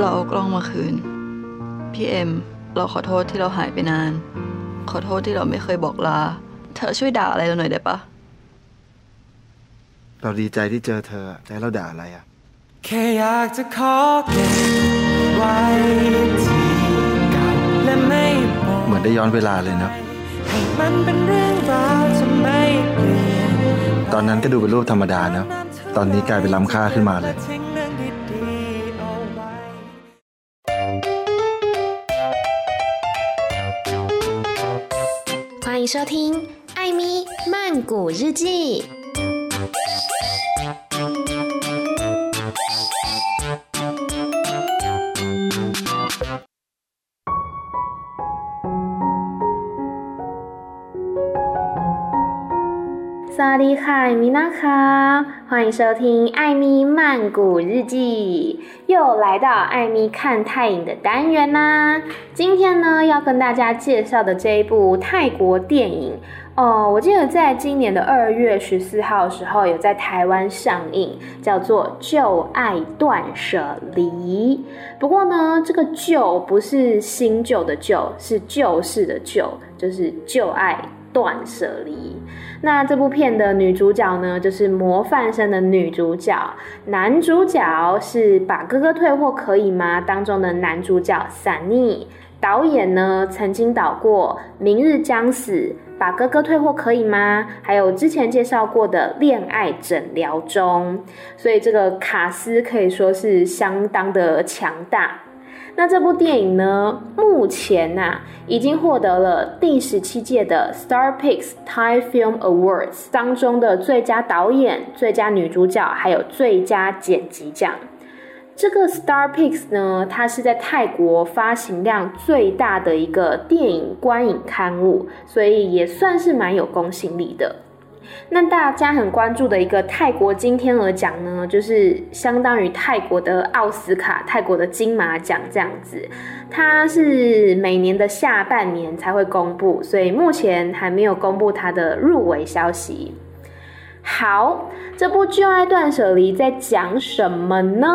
เราเอากล้องมาคืน พี่เอ็ม เราขอโทษที่เราหายไปนาน ขอโทษที่เราไม่เคยบอกลา เธอช่วยด่าอะไรเราหน่อยได้ปะ เราดีใจที่เจอเธอแต่เราด่าอะไรอะ แค่อยากจะขอเก็บไว้ที่เก่าและไม่บอกเหมือนได้ย้อนเวลาเลยเนอะให้มันเป็นเรื่องราวจะไม่เปลี่ยนตอนนั้นก็ดูเป็นรูปธรรมดาเนอะตอนนี้กลายเป็นล้ำค่าขึ้นมาเลย 收听艾咪曼谷日记。สวัสดีค่ะมิน่，欢迎收听艾咪曼谷日记。又来到艾米看泰影的单元啦。今天呢，要跟大家介绍的这一部泰国电影哦，我记得在今年的二月十四号的时候有在台湾上映，叫做《旧爱断舍离》。不过呢，这个旧不是新旧的旧，是旧式的旧，就是旧爱断舍离。那这部片的女主角呢，就是模范生的女主角，男主角是《把哥哥退货可以吗》当中的男主角 Sunny。导演呢，曾经导过《明日将死》、《把哥哥退货可以吗》，还有之前介绍过的《恋爱诊疗中》，所以这个卡斯可以说是相当的强大。那这部电影呢，目前呐、已经获得了第十七届的 Star Picks Thai Film Awards 当中的最佳导演、最佳女主角，还有最佳剪辑奖。这个 Star Picks 呢，它是在泰国发行量最大的一个电影观影刊物，所以也算是蛮有公信力的。那大家很关注的一个泰国金天鹅奖呢，就是相当于泰国的奥斯卡、泰国的金马奖这样子。它是每年的下半年才会公布，所以目前还没有公布它的入围消息。好，这部《旧爱断舍离》在讲什么呢？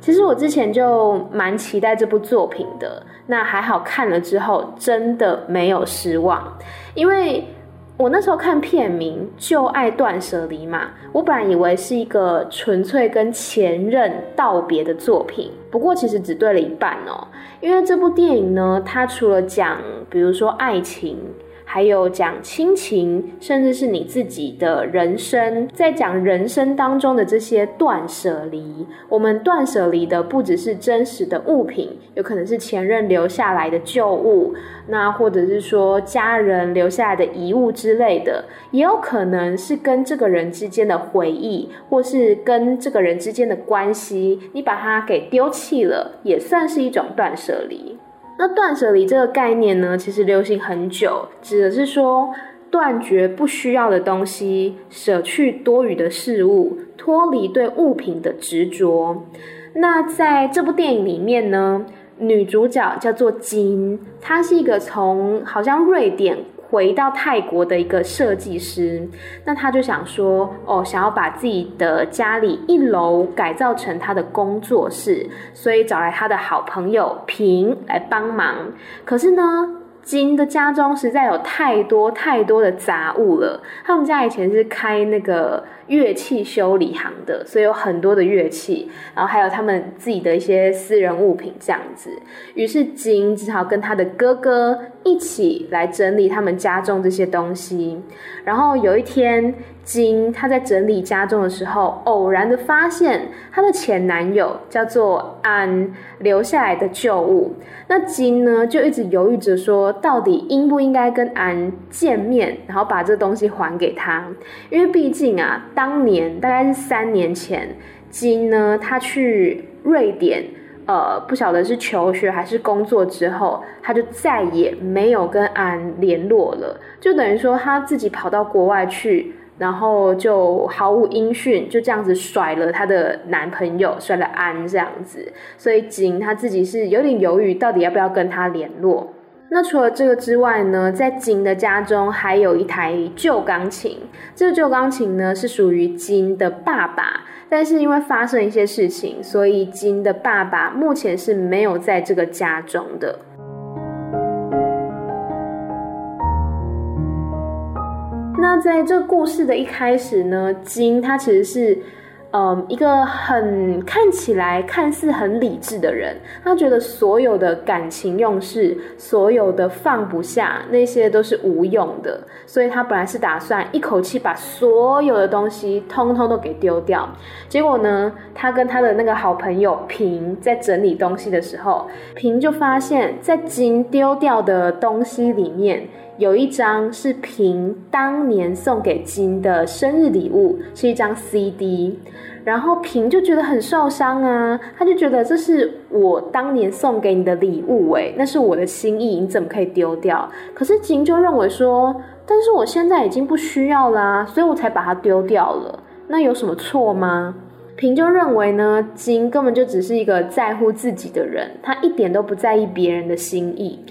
其实我之前就蛮期待这部作品的，那还好看了之后真的没有失望，因为。我那时候看片名《就爱断舍离》嘛，我本来以为是一个纯粹跟前任道别的作品，不过其实只对了一半哦，因为这部电影呢，它除了讲，比如说爱情。还有讲亲情，甚至是你自己的人生，在讲人生当中的这些断舍离。我们断舍离的不只是真实的物品，有可能是前任留下来的旧物，那或者是说家人留下来的遗物之类的，也有可能是跟这个人之间的回忆，或是跟这个人之间的关系，你把它给丢弃了，也算是一种断舍离。那断舍离这个概念呢，其实流行很久，指的是说断绝不需要的东西，舍去多余的事物，脱离对物品的执着。那在这部电影里面呢，女主角叫做金，她是一个从好像瑞典。回到泰国的一个设计师，那他就想说，哦，想要把自己的家里一楼改造成他的工作室，所以找来他的好朋友平来帮忙。可是呢，金的家中实在有太多太多的杂物了。他们家以前是开那个。乐器修理行的，所以有很多的乐器，然后还有他们自己的一些私人物品这样子。于是金只好跟他的哥哥一起来整理他们家中这些东西。然后有一天，金她在整理家中的时候，偶然的发现她的前男友叫做安留下来的旧物。那金呢就一直犹豫着说，到底应不应该跟安见面，然后把这东西还给他？因为毕竟啊。当年大概是三年前，金呢，他去瑞典，呃，不晓得是求学还是工作之后，他就再也没有跟安联络了，就等于说他自己跑到国外去，然后就毫无音讯，就这样子甩了他的男朋友，甩了安这样子，所以金他自己是有点犹豫，到底要不要跟他联络。那除了这个之外呢，在金的家中还有一台旧钢琴。这个旧钢琴呢，是属于金的爸爸但是因为发生一些事情，所以金的爸爸目前是没有在这个家中的。那在这故事的一开始呢，金他其实是。嗯，一个很看起来看似很理智的人，他觉得所有的感情用事，所有的放不下，那些都是无用的，所以他本来是打算一口气把所有的东西通通都给丢掉。结果呢，他跟他的那个好朋友平在整理东西的时候，平就发现，在金丢掉的东西里面，有一张是平当年送给金的生日礼物，是一张 CD。然后平就觉得很受伤啊，他就觉得这是我当年送给你的礼物，诶，那是我的心意，你怎么可以丢掉？可是金就认为说，但是我现在已经不需要啦，所以我才把它丢掉了，那有什么错吗？平就认为呢，金根本就只是一个在乎自己的人，他一点都不在意别人的心意。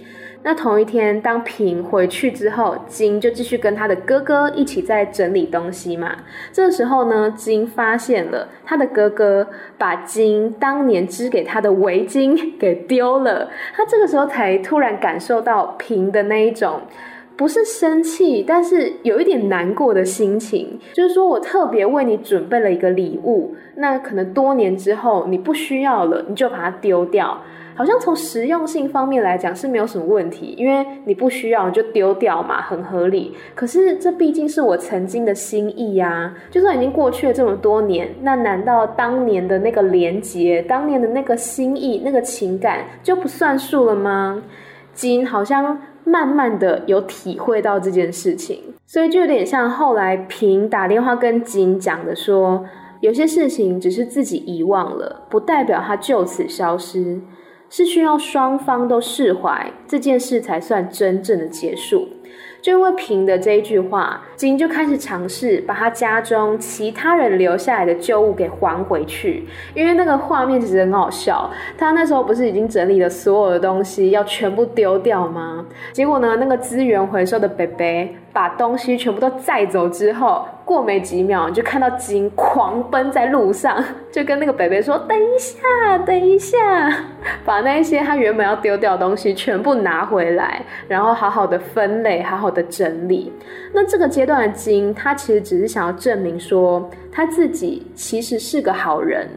那同一天，当平回去之后，金就继续跟他的哥哥一起在整理东西嘛。这时候呢，金发现了他的哥哥把金当年织给他的围巾给丢了。他这个时候才突然感受到平的那一种，不是生气，但是有一点难过的心情。就是说我特别为你准备了一个礼物，那可能多年之后你不需要了，你就把它丢掉。好像从实用性方面来讲是没有什么问题，因为你不需要你就丢掉嘛，很合理。可是这毕竟是我曾经的心意呀，就算已经过去了这么多年，那难道当年的那个连结，当年的那个心意、那个情感就不算数了吗？金好像慢慢的有体会到这件事情，所以就有点像后来平打电话跟金讲的说，有些事情只是自己遗忘了，不代表它就此消失。是需要双方都释怀，这件事才算真正的结束。就因为平的这一句话，金就开始尝试把他家中其他人留下来的旧物给还回去。因为那个画面其实很好笑，他那时候不是已经整理了所有的东西，要全部丢掉吗？结果呢，那个资源回收的伯伯把东西全部都载走之后。过没几秒，你就看到金狂奔在路上，就跟那个北北说：“等一下，等一下，把那些他原本要丢掉的东西全部拿回来，然后好好的分类，好好的整理。”那这个阶段的金，他其实只是想要证明说，他自己其实是个好人，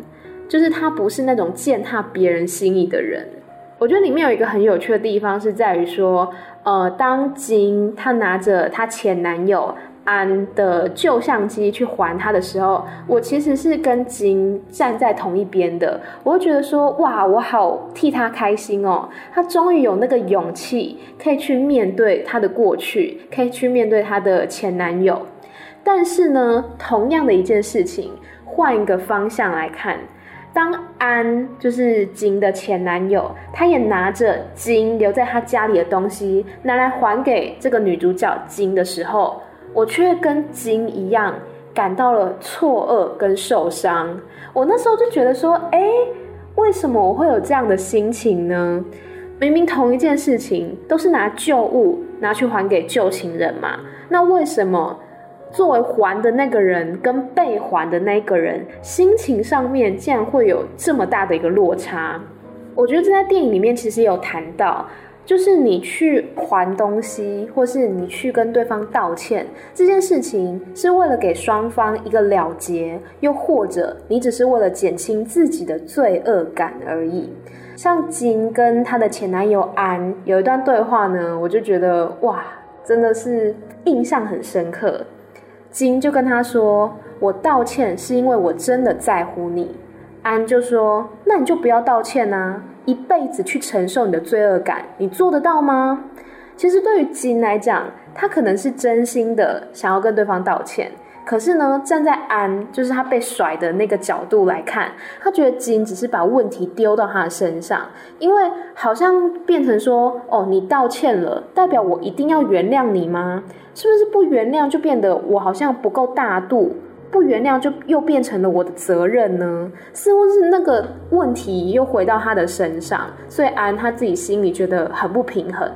就是他不是那种践踏别人心意的人。我觉得里面有一个很有趣的地方，是在于说，呃，当金他拿着他前男友。安的旧相机去还他的时候，我其实是跟金站在同一边的。我会觉得说，哇，我好替他开心哦，他终于有那个勇气可以去面对他的过去，可以去面对他的前男友。但是呢，同样的一件事情，换一个方向来看，当安就是金的前男友，他也拿着金留在他家里的东西拿来还给这个女主角金的时候。我却跟金一样感到了错愕跟受伤。我那时候就觉得说，哎，为什么我会有这样的心情呢？明明同一件事情，都是拿旧物拿去还给旧情人嘛。那为什么作为还的那个人跟被还的那个人，心情上面竟然会有这么大的一个落差？我觉得这在电影里面其实有谈到。就是你去还东西，或是你去跟对方道歉，这件事情是为了给双方一个了结，又或者你只是为了减轻自己的罪恶感而已。像金跟她的前男友安有一段对话呢，我就觉得哇，真的是印象很深刻。金就跟他说：“我道歉是因为我真的在乎你。”安就说：“那你就不要道歉啊。”一辈子去承受你的罪恶感，你做得到吗？其实对于金来讲，他可能是真心的想要跟对方道歉。可是呢，站在安，就是他被甩的那个角度来看，他觉得金只是把问题丢到他的身上，因为好像变成说，哦，你道歉了，代表我一定要原谅你吗？是不是不原谅就变得我好像不够大度？不原谅就又变成了我的责任呢？似乎是那个问题又回到他的身上，所以安他自己心里觉得很不平衡。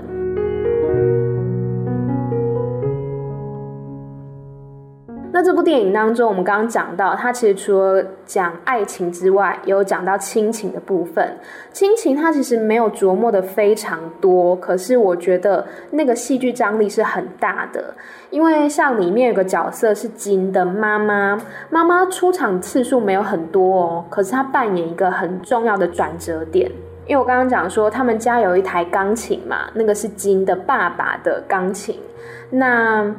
这部电影当中，我们刚刚讲到，它其实除了讲爱情之外，也有讲到亲情的部分。亲情它其实没有琢磨的非常多，可是我觉得那个戏剧张力是很大的。因为像里面有个角色是金的妈妈，妈妈出场次数没有很多哦，可是她扮演一个很重要的转折点。因为我刚刚讲说，他们家有一台钢琴嘛，那个是金的爸爸的钢琴，那。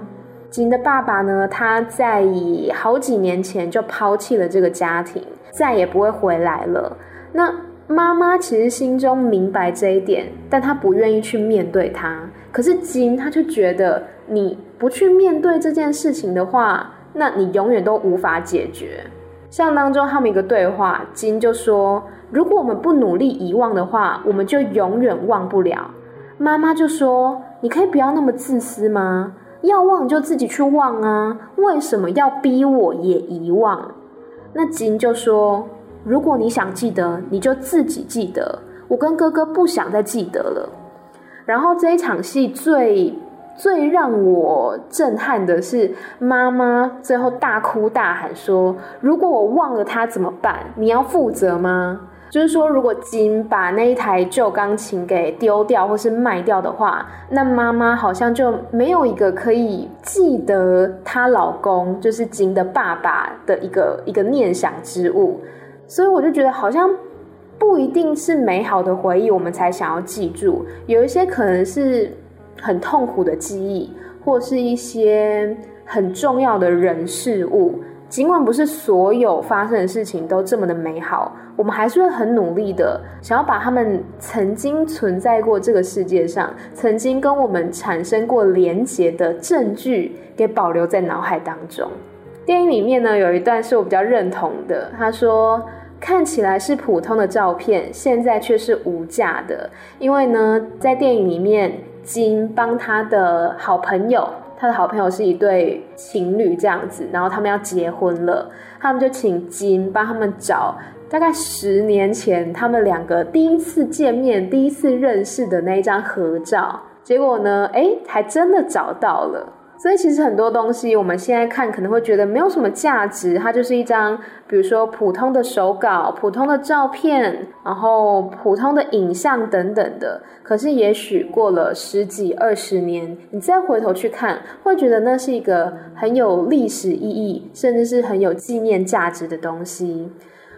金的爸爸呢，他在以好几年前就抛弃了这个家庭，再也不会回来了。那妈妈其实心中明白这一点，但她不愿意去面对他。可是金他就觉得，你不去面对这件事情的话，那你永远都无法解决。像当中他们一个对话，金就说：“如果我们不努力遗忘的话，我们就永远忘不了。”妈妈就说：“你可以不要那么自私吗？”要忘就自己去忘啊，为什么要逼我也遗忘？那金就说：“如果你想记得，你就自己记得。我跟哥哥不想再记得了。”然后这一场戏最最让我震撼的是，妈妈最后大哭大喊说：“如果我忘了他怎么办？你要负责吗？”就是说，如果金把那一台旧钢琴给丢掉或是卖掉的话，那妈妈好像就没有一个可以记得她老公，就是金的爸爸的一个一个念想之物。所以我就觉得，好像不一定是美好的回忆我们才想要记住，有一些可能是很痛苦的记忆，或是一些很重要的人事物。尽管不是所有发生的事情都这么的美好，我们还是会很努力的想要把他们曾经存在过这个世界上、曾经跟我们产生过连结的证据给保留在脑海当中。电影里面呢，有一段是我比较认同的，他说：“看起来是普通的照片，现在却是无价的，因为呢，在电影里面，金帮他的好朋友。”他的好朋友是一对情侣这样子，然后他们要结婚了，他们就请金帮他们找大概十年前他们两个第一次见面、第一次认识的那一张合照。结果呢，哎，还真的找到了。所以其实很多东西我们现在看可能会觉得没有什么价值，它就是一张比如说普通的手稿、普通的照片，然后普通的影像等等的。可是也许过了十几二十年，你再回头去看，会觉得那是一个很有历史意义，甚至是很有纪念价值的东西。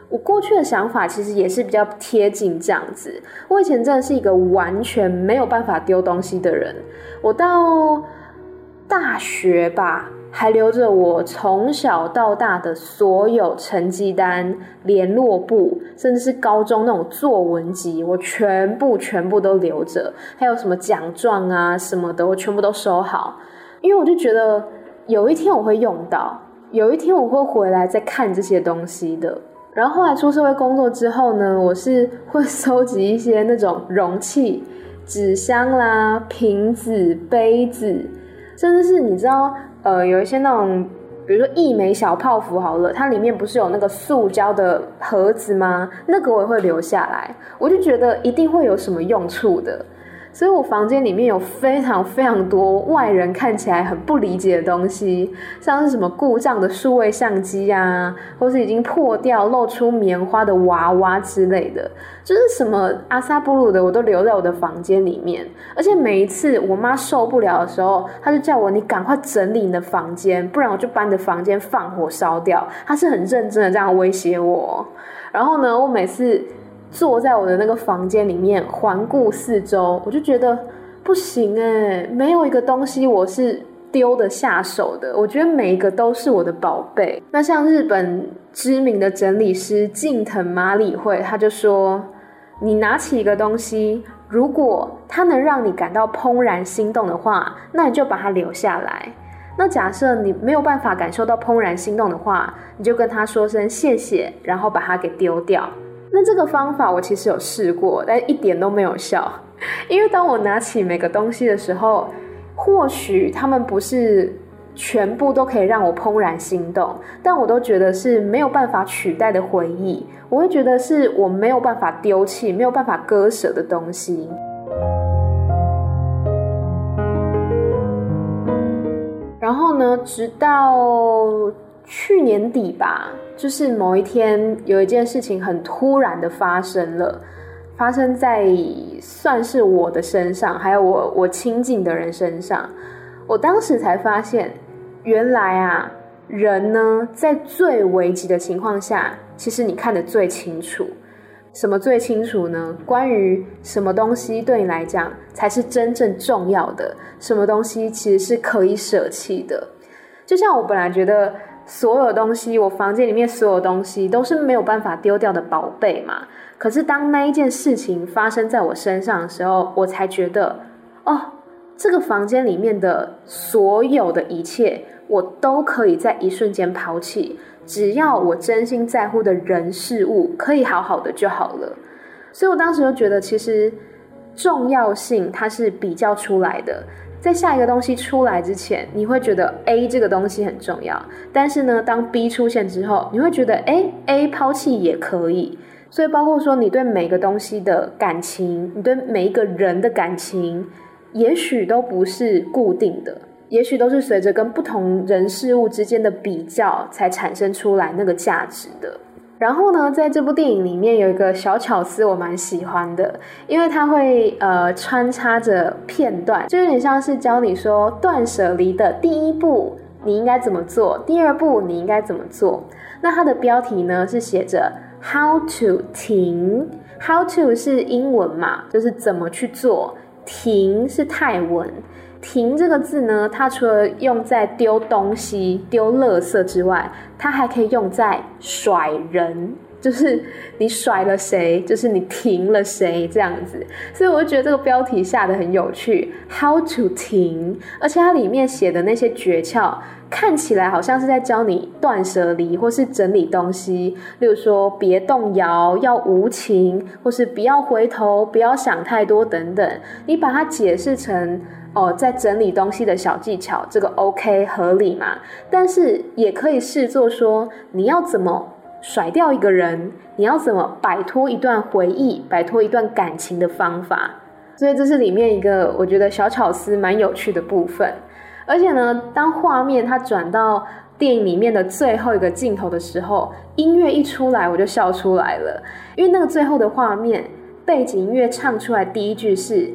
我过去的想法其实也是比较贴近这样子。我以前真的是一个完全没有办法丢东西的人，我到。大学吧，还留着我从小到大的所有成绩单、联络簿，甚至是高中那种作文集，我全部全部都留着。还有什么奖状啊什么的，我全部都收好。因为我就觉得有一天我会用到，有一天我会回来再看这些东西的。然后后来出社会工作之后呢，我是会 收集一些那种容器、纸箱啦、瓶子、杯子。甚至是你知道，呃，有一些那种，比如说一美小泡芙好了，它里面不是有那个塑胶的盒子吗？那个我也会留下来，我就觉得一定会有什么用处的。所以我房间里面有非常非常多外人看起来很不理解的东西，像是什么故障的数位相机啊，或是已经破掉露出棉花的娃娃之类的，就是什么阿萨布鲁的，我都留在我的房间里面。而且每一次我妈受不了的时候，她就叫我你赶快整理你的房间，不然我就把你的房间放火烧掉。她是很认真的这样威胁我。然后呢，我每次。坐在我的那个房间里面，环顾四周，我就觉得不行哎，没有一个东西我是丢得下手的。我觉得每一个都是我的宝贝。那像日本知名的整理师近藤麻里惠，他就说：你拿起一个东西，如果它能让你感到怦然心动的话，那你就把它留下来。那假设你没有办法感受到怦然心动的话，你就跟他说声谢谢，然后把它给丢掉。那这个方法我其实有试过，但一点都没有效。因为当我拿起每个东西的时候，或许他们不是全部都可以让我怦然心动，但我都觉得是没有办法取代的回忆。我会觉得是我没有办法丢弃、没有办法割舍的东西。然后呢，直到去年底吧，就是某一天有一件事情很突然的发生了，发生在算是我的身上，还有我我亲近的人身上。我当时才发现，原来啊，人呢在最危急的情况下，其实你看得最清楚。什么最清楚呢？关于什么东西对你来讲才是真正重要的？什么东西其实是可以舍弃的？就像我本来觉得所有东西，我房间里面所有东西都是没有办法丢掉的宝贝嘛。可是当那一件事情发生在我身上的时候，我才觉得，哦，这个房间里面的所有的一切，我都可以在一瞬间抛弃。只要我真心在乎的人事物可以好好的就好了，所以我当时就觉得，其实重要性它是比较出来的。在下一个东西出来之前，你会觉得 A 这个东西很重要，但是呢，当 B 出现之后，你会觉得，诶，A 抛弃也可以。所以包括说，你对每个东西的感情，你对每一个人的感情，也许都不是固定的。也许都是随着跟不同人事物之间的比较，才产生出来那个价值的。然后呢，在这部电影里面有一个小巧思，我蛮喜欢的，因为它会呃穿插着片段，就有点像是教你说断舍离的第一步你应该怎么做，第二步你应该怎么做。那它的标题呢是写着 How to 停，How to 是英文嘛，就是怎么去做，停是泰文。停这个字呢，它除了用在丢东西、丢垃圾之外，它还可以用在甩人，就是你甩了谁，就是你停了谁这样子。所以我就觉得这个标题下得很有趣，How to 停，而且它里面写的那些诀窍，看起来好像是在教你断舍离或是整理东西，例如说别动摇、要无情，或是不要回头、不要想太多等等。你把它解释成。哦，在整理东西的小技巧，这个 OK 合理嘛？但是也可以视作说，你要怎么甩掉一个人，你要怎么摆脱一段回忆，摆脱一段感情的方法。所以这是里面一个我觉得小巧思蛮有趣的部分。而且呢，当画面它转到电影里面的最后一个镜头的时候，音乐一出来，我就笑出来了，因为那个最后的画面背景音乐唱出来第一句是。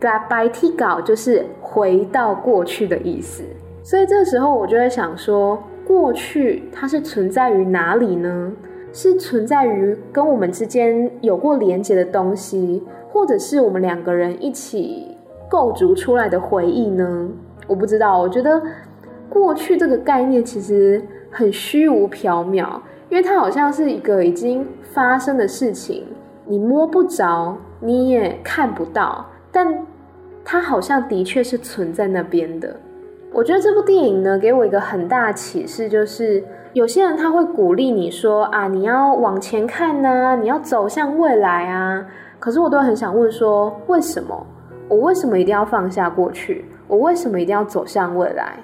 Goodbye Tigal，Goodbye Tigal 就是回到过去的意思。所以这时候我就会想说，过去它是存在于哪里呢？是存在于跟我们之间有过连结的东西，或者是我们两个人一起构筑出来的回忆呢？我不知道。我觉得过去这个概念其实很虚无缥缈，因为它好像是一个已经发生的事情，你摸不着。你也看不到，但它好像的确是存在那边的。我觉得这部电影呢，给我一个很大的启示，就是有些人他会鼓励你说啊，你要往前看呐，你要走向未来啊。可是我都很想问说，为什么？我为什么一定要放下过去？我为什么一定要走向未来？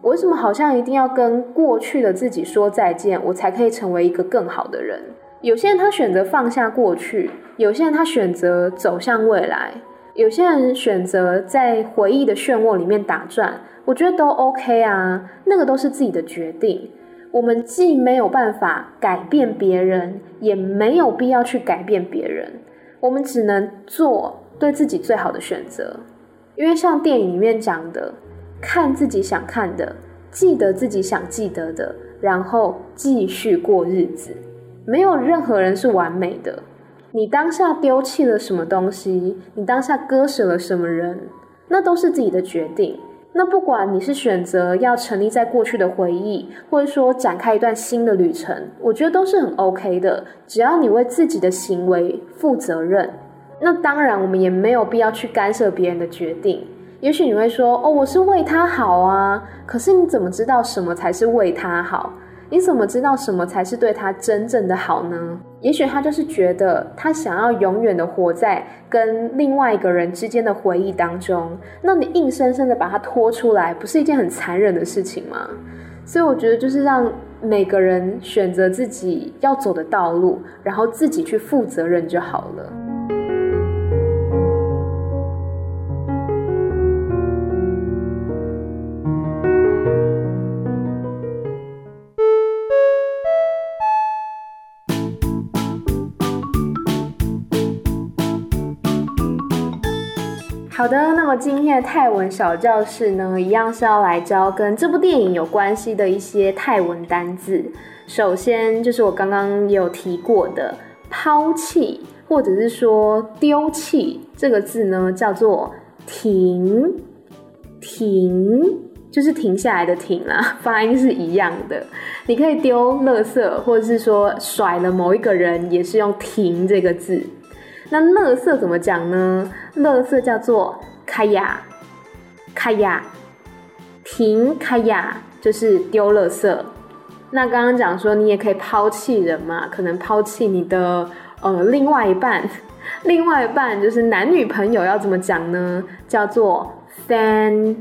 我为什么好像一定要跟过去的自己说再见，我才可以成为一个更好的人？有些人他选择放下过去，有些人他选择走向未来，有些人选择在回忆的漩涡里面打转，我觉得都 OK 啊，那个都是自己的决定。我们既没有办法改变别人，也没有必要去改变别人，我们只能做对自己最好的选择。因为像电影里面讲的，看自己想看的，记得自己想记得的，然后继续过日子。没有任何人是完美的。你当下丢弃了什么东西，你当下割舍了什么人，那都是自己的决定。那不管你是选择要沉溺在过去的回忆，或者说展开一段新的旅程，我觉得都是很 OK 的。只要你为自己的行为负责任，那当然我们也没有必要去干涉别人的决定。也许你会说：“哦，我是为他好啊。”可是你怎么知道什么才是为他好？你怎么知道什么才是对他真正的好呢？也许他就是觉得他想要永远的活在跟另外一个人之间的回忆当中，那你硬生生的把他拖出来，不是一件很残忍的事情吗？所以我觉得就是让每个人选择自己要走的道路，然后自己去负责任就好了。今天的泰文小教室呢，一样是要来教跟这部电影有关系的一些泰文单字。首先就是我刚刚也有提过的“抛弃”或者是说“丢弃”这个字呢，叫做“停”，停就是停下来的“停”啦，发音是一样的。你可以丢垃圾，或者是说甩了某一个人，也是用“停”这个字。那垃圾怎么讲呢？垃圾叫做卡亚，卡亚，停卡亚就是丢垃圾。那刚刚讲说你也可以抛弃人嘛，可能抛弃你的呃另外一半，另外一半就是男女朋友要怎么讲呢？叫做 fan，fan。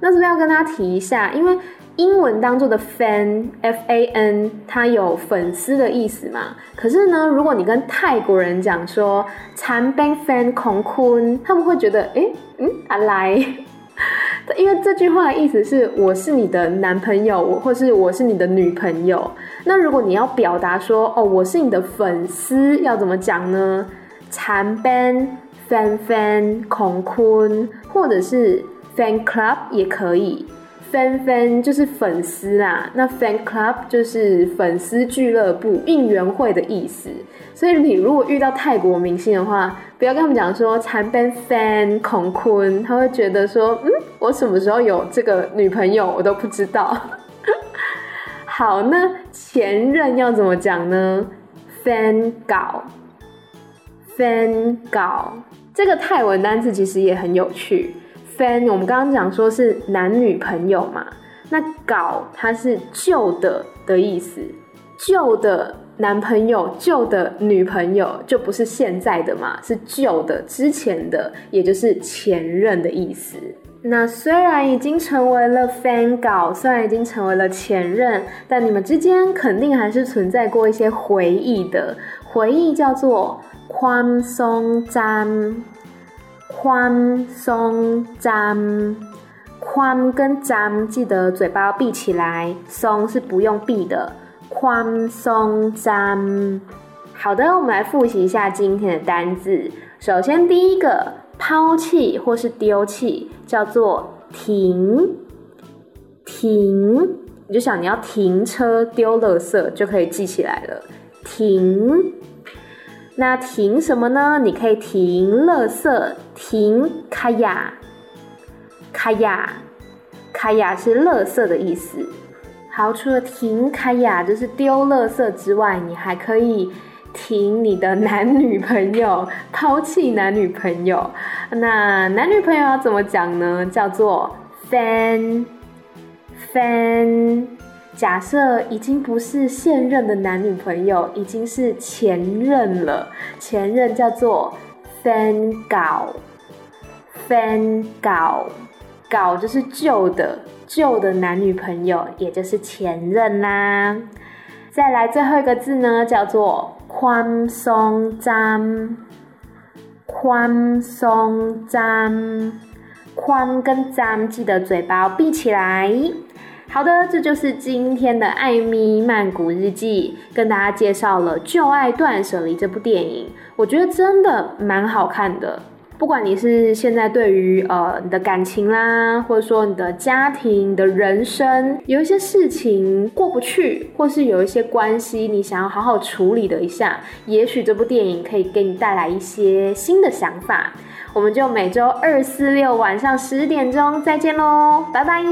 那是不是要跟大家提一下？因为英文当中的 fan，f a n，它有粉丝的意思嘛。可是呢，如果你跟泰国人讲说“残兵 fan 孔坤”，他们会觉得，诶，嗯，阿来，因为这句话的意思是我是你的男朋友，或是我是你的女朋友。那如果你要表达说，哦，我是你的粉丝，要怎么讲呢？残兵 fan fan 孔坤，或者是 fan club 也可以。Fan fan 就是粉丝啦，那 fan club 就是粉丝俱乐部、应援会的意思。所以你如果遇到泰国明星的话，不要跟他们讲说残 ban fan 孔坤，他会觉得说，嗯，我什么时候有这个女朋友，我都不知道。好，那前任要怎么讲呢？fan 搞，fan 搞，这个泰文单词其实也很有趣。friend，我们刚刚讲说是男女朋友嘛，那搞它是旧的的意思，旧的男朋友、旧的女朋友就不是现在的嘛，是旧的之前的，也就是前任的意思。那虽然已经成为了 fan 搞，虽然已经成为了前任，但你们之间肯定还是存在过一些回忆的。回忆叫做宽松詹宽松张，宽跟张记得嘴巴要闭起来，松是不用闭的。宽松张，好的，我们来复习一下今天的单字。首先第一个抛弃或是丢弃叫做停，停，你就想你要停车丢垃圾就可以记起来了，停。那停什么呢？你可以停垃圾，停卡亚，卡亚，卡亚是垃圾的意思。好，除了停卡亚就是丢垃圾之外，你还可以停你的男女朋友，抛弃男女朋友。那男女朋友要怎么讲呢？叫做 fan，fan。假设已经不是现任的男女朋友，已经是前任了。前任叫做 fan 搞，fan 搞，搞就是旧的，旧的男女朋友，也就是前任啦。再来最后一个字呢，叫做宽松张，宽松张，宽跟张记得嘴巴闭起来。好的，这就是今天的《艾米曼谷日记》，跟大家介绍了《旧爱断舍离》这部电影。我觉得真的蛮好看的。不管你是现在对于呃你的感情啦，或者说你的家庭、你的人生，有一些事情过不去，或是有一些关系你想要好好处理的一下，也许这部电影可以给你带来一些新的想法。我们就每周二、四、六晚上十点钟再见喽，拜拜。